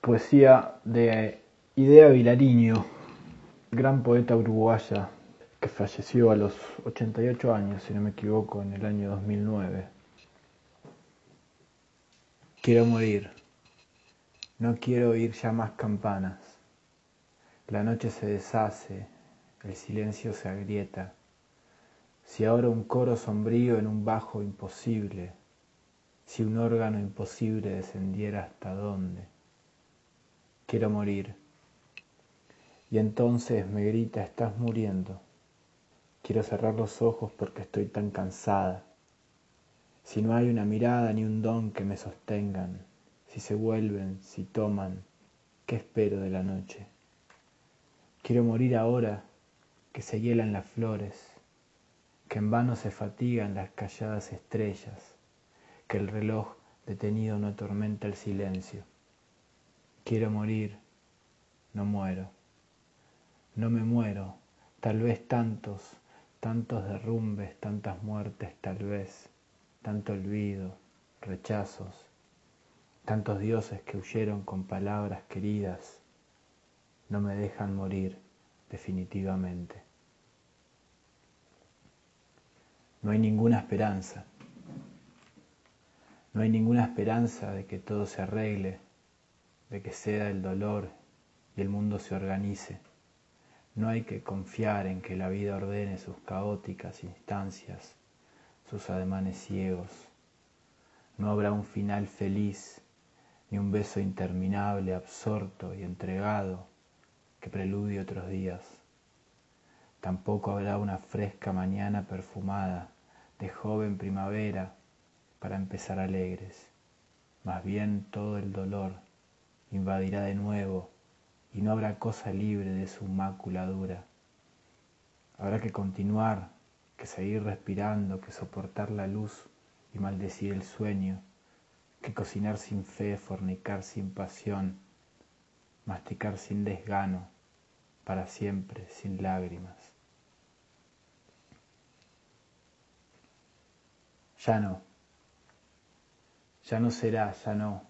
Poesía de Idea Vilariño, gran poeta uruguaya que falleció a los 88 años, si no me equivoco, en el año 2009. Quiero morir, no quiero oír ya más campanas. La noche se deshace, el silencio se agrieta. Si ahora un coro sombrío en un bajo imposible, si un órgano imposible descendiera hasta dónde. Quiero morir. Y entonces me grita, estás muriendo. Quiero cerrar los ojos porque estoy tan cansada. Si no hay una mirada ni un don que me sostengan, si se vuelven, si toman, ¿qué espero de la noche? Quiero morir ahora que se hielan las flores, que en vano se fatigan las calladas estrellas, que el reloj detenido no atormenta el silencio. Quiero morir, no muero, no me muero, tal vez tantos, tantos derrumbes, tantas muertes, tal vez, tanto olvido, rechazos, tantos dioses que huyeron con palabras queridas, no me dejan morir definitivamente. No hay ninguna esperanza. No hay ninguna esperanza de que todo se arregle, de que ceda el dolor y el mundo se organice. No hay que confiar en que la vida ordene sus caóticas instancias, sus ademanes ciegos. No habrá un final feliz, ni un beso interminable, absorto y entregado que preludie otros días. Tampoco habrá una fresca mañana perfumada de joven primavera para empezar alegres. Más bien todo el dolor invadirá de nuevo y no habrá cosa libre de su mácula dura. Habrá que continuar, que seguir respirando, que soportar la luz y maldecir el sueño, que cocinar sin fe, fornicar sin pasión, masticar sin desgano, para siempre, sin lágrimas. Ya no, ya no será, ya no,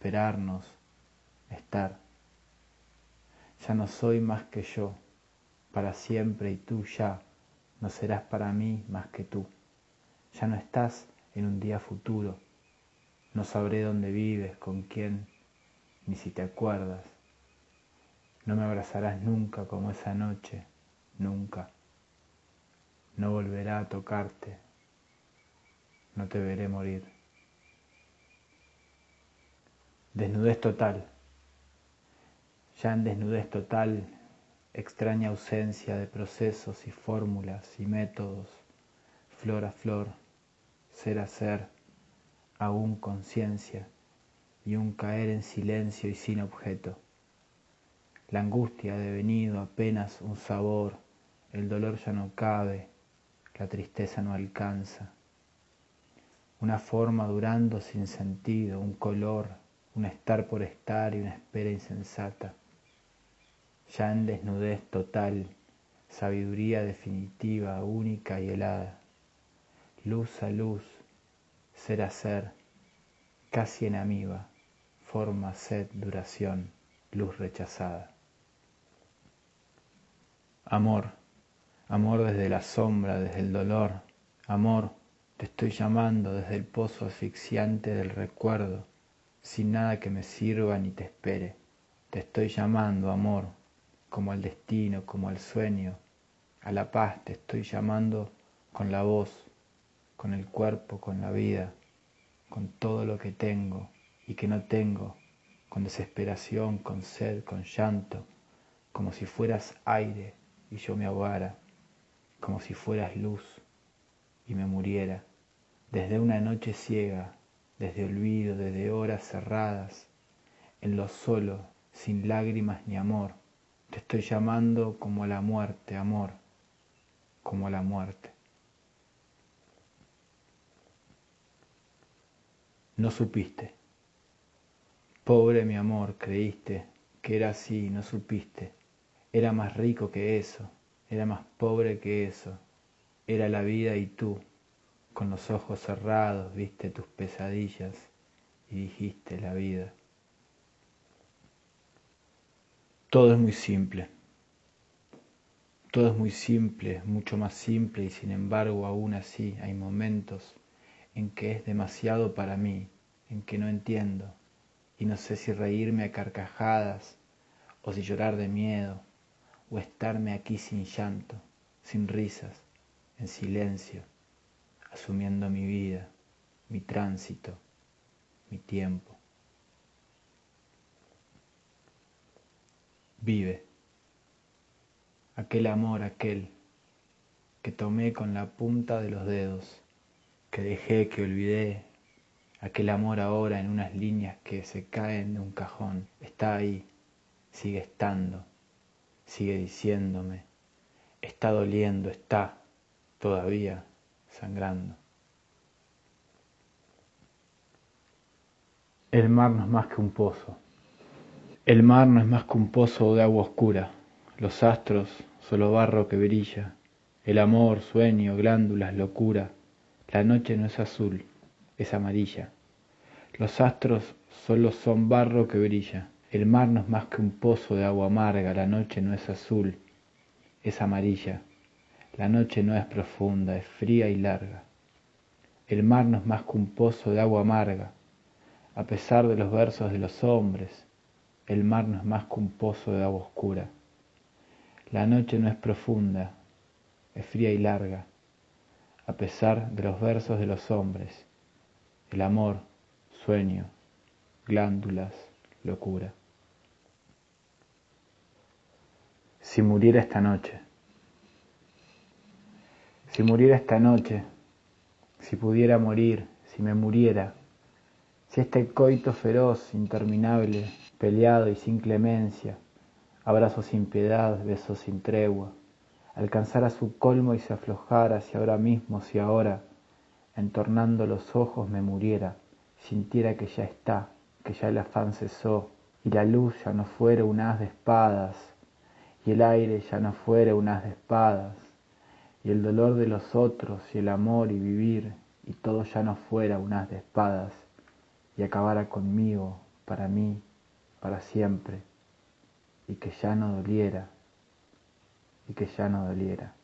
esperarnos, estar. Ya no soy más que yo, para siempre y tú ya no serás para mí más que tú. Ya no estás en un día futuro, no sabré dónde vives, con quién, ni si te acuerdas. No me abrazarás nunca como esa noche, nunca. No volverá a tocarte, no te veré morir. Desnudez total. Ya en desnudez total, extraña ausencia de procesos y fórmulas y métodos, flor a flor, ser a ser, aún conciencia y un caer en silencio y sin objeto. La angustia ha devenido apenas un sabor, el dolor ya no cabe, la tristeza no alcanza. Una forma durando sin sentido, un color, un estar por estar y una espera insensata. Ya en desnudez total, sabiduría definitiva, única y helada. Luz a luz, ser a ser, casi en amiga, forma, sed, duración, luz rechazada. Amor, amor desde la sombra, desde el dolor, amor te estoy llamando desde el pozo asfixiante del recuerdo, sin nada que me sirva ni te espere. Te estoy llamando, amor, como al destino, como al sueño, a la paz te estoy llamando con la voz, con el cuerpo, con la vida, con todo lo que tengo y que no tengo, con desesperación, con sed, con llanto, como si fueras aire y yo me ahogara, como si fueras luz y me muriera desde una noche ciega, desde olvido, desde horas cerradas, en lo solo sin lágrimas ni amor. Te estoy llamando como a la muerte, amor, como a la muerte. No supiste. Pobre mi amor, creíste que era así, no supiste. Era más rico que eso, era más pobre que eso. Era la vida y tú, con los ojos cerrados, viste tus pesadillas y dijiste la vida. Todo es muy simple. Todo es muy simple, mucho más simple y sin embargo aún así hay momentos en que es demasiado para mí, en que no entiendo y no sé si reírme a carcajadas o si llorar de miedo o estarme aquí sin llanto, sin risas, en silencio, asumiendo mi vida, mi tránsito, mi tiempo. vive. Aquel amor, aquel que tomé con la punta de los dedos, que dejé, que olvidé, aquel amor ahora en unas líneas que se caen de un cajón, está ahí, sigue estando, sigue diciéndome, está doliendo, está todavía sangrando. El mar no es más que un pozo. El mar no es más que un pozo de agua oscura, los astros solo barro que brilla, el amor, sueño, glándulas, locura, la noche no es azul, es amarilla. Los astros solo son barro que brilla, el mar no es más que un pozo de agua amarga, la noche no es azul, es amarilla. La noche no es profunda, es fría y larga. El mar no es más que un pozo de agua amarga, a pesar de los versos de los hombres, el mar no es más que un pozo de agua oscura. La noche no es profunda, es fría y larga, a pesar de los versos de los hombres. El amor, sueño, glándulas, locura. Si muriera esta noche, si muriera esta noche, si pudiera morir, si me muriera, si este coito feroz, interminable, peleado y sin clemencia, abrazos sin piedad, besos sin tregua, alcanzara su colmo y se aflojara si ahora mismo, si ahora, entornando los ojos me muriera, sintiera que ya está, que ya el afán cesó, y la luz ya no fuera un haz de espadas, y el aire ya no fuera un haz de espadas, y el dolor de los otros, y el amor y vivir, y todo ya no fuera un haz de espadas, y acabara conmigo, para mí, para siempre, y que ya no doliera, y que ya no doliera.